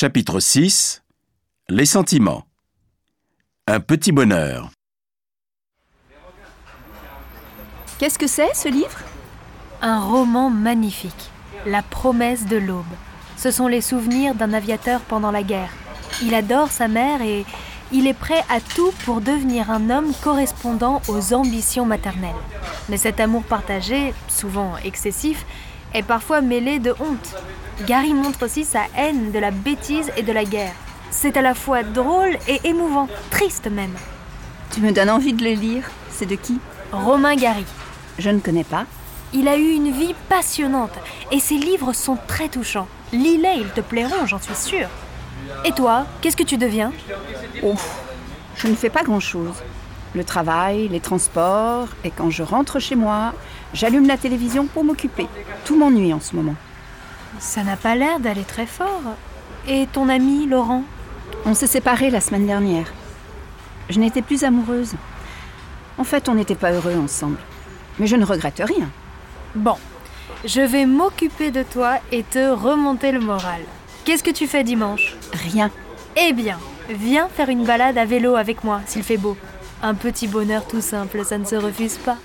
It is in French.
Chapitre 6 Les sentiments. Un petit bonheur. Qu'est-ce que c'est ce livre? Un roman magnifique, La promesse de l'aube. Ce sont les souvenirs d'un aviateur pendant la guerre. Il adore sa mère et il est prêt à tout pour devenir un homme correspondant aux ambitions maternelles. Mais cet amour partagé, souvent excessif, est parfois mêlé de honte. Gary montre aussi sa haine de la bêtise et de la guerre. C'est à la fois drôle et émouvant, triste même. Tu me donnes envie de le lire. C'est de qui? Romain Gary. Je ne connais pas. Il a eu une vie passionnante et ses livres sont très touchants. Lis-les, ils te plairont, j'en suis sûre. Et toi, qu'est-ce que tu deviens? Oh, je ne fais pas grand-chose. Le travail, les transports, et quand je rentre chez moi, j'allume la télévision pour m'occuper. Tout m'ennuie en ce moment. Ça n'a pas l'air d'aller très fort. Et ton ami, Laurent? On s'est séparés la semaine dernière. Je n'étais plus amoureuse. En fait, on n'était pas heureux ensemble. Mais je ne regrette rien. Bon, je vais m'occuper de toi et te remonter le moral. Qu'est-ce que tu fais dimanche? Rien. Eh bien, viens faire une balade à vélo avec moi s'il fait beau. Un petit bonheur tout simple, ça ne se refuse pas.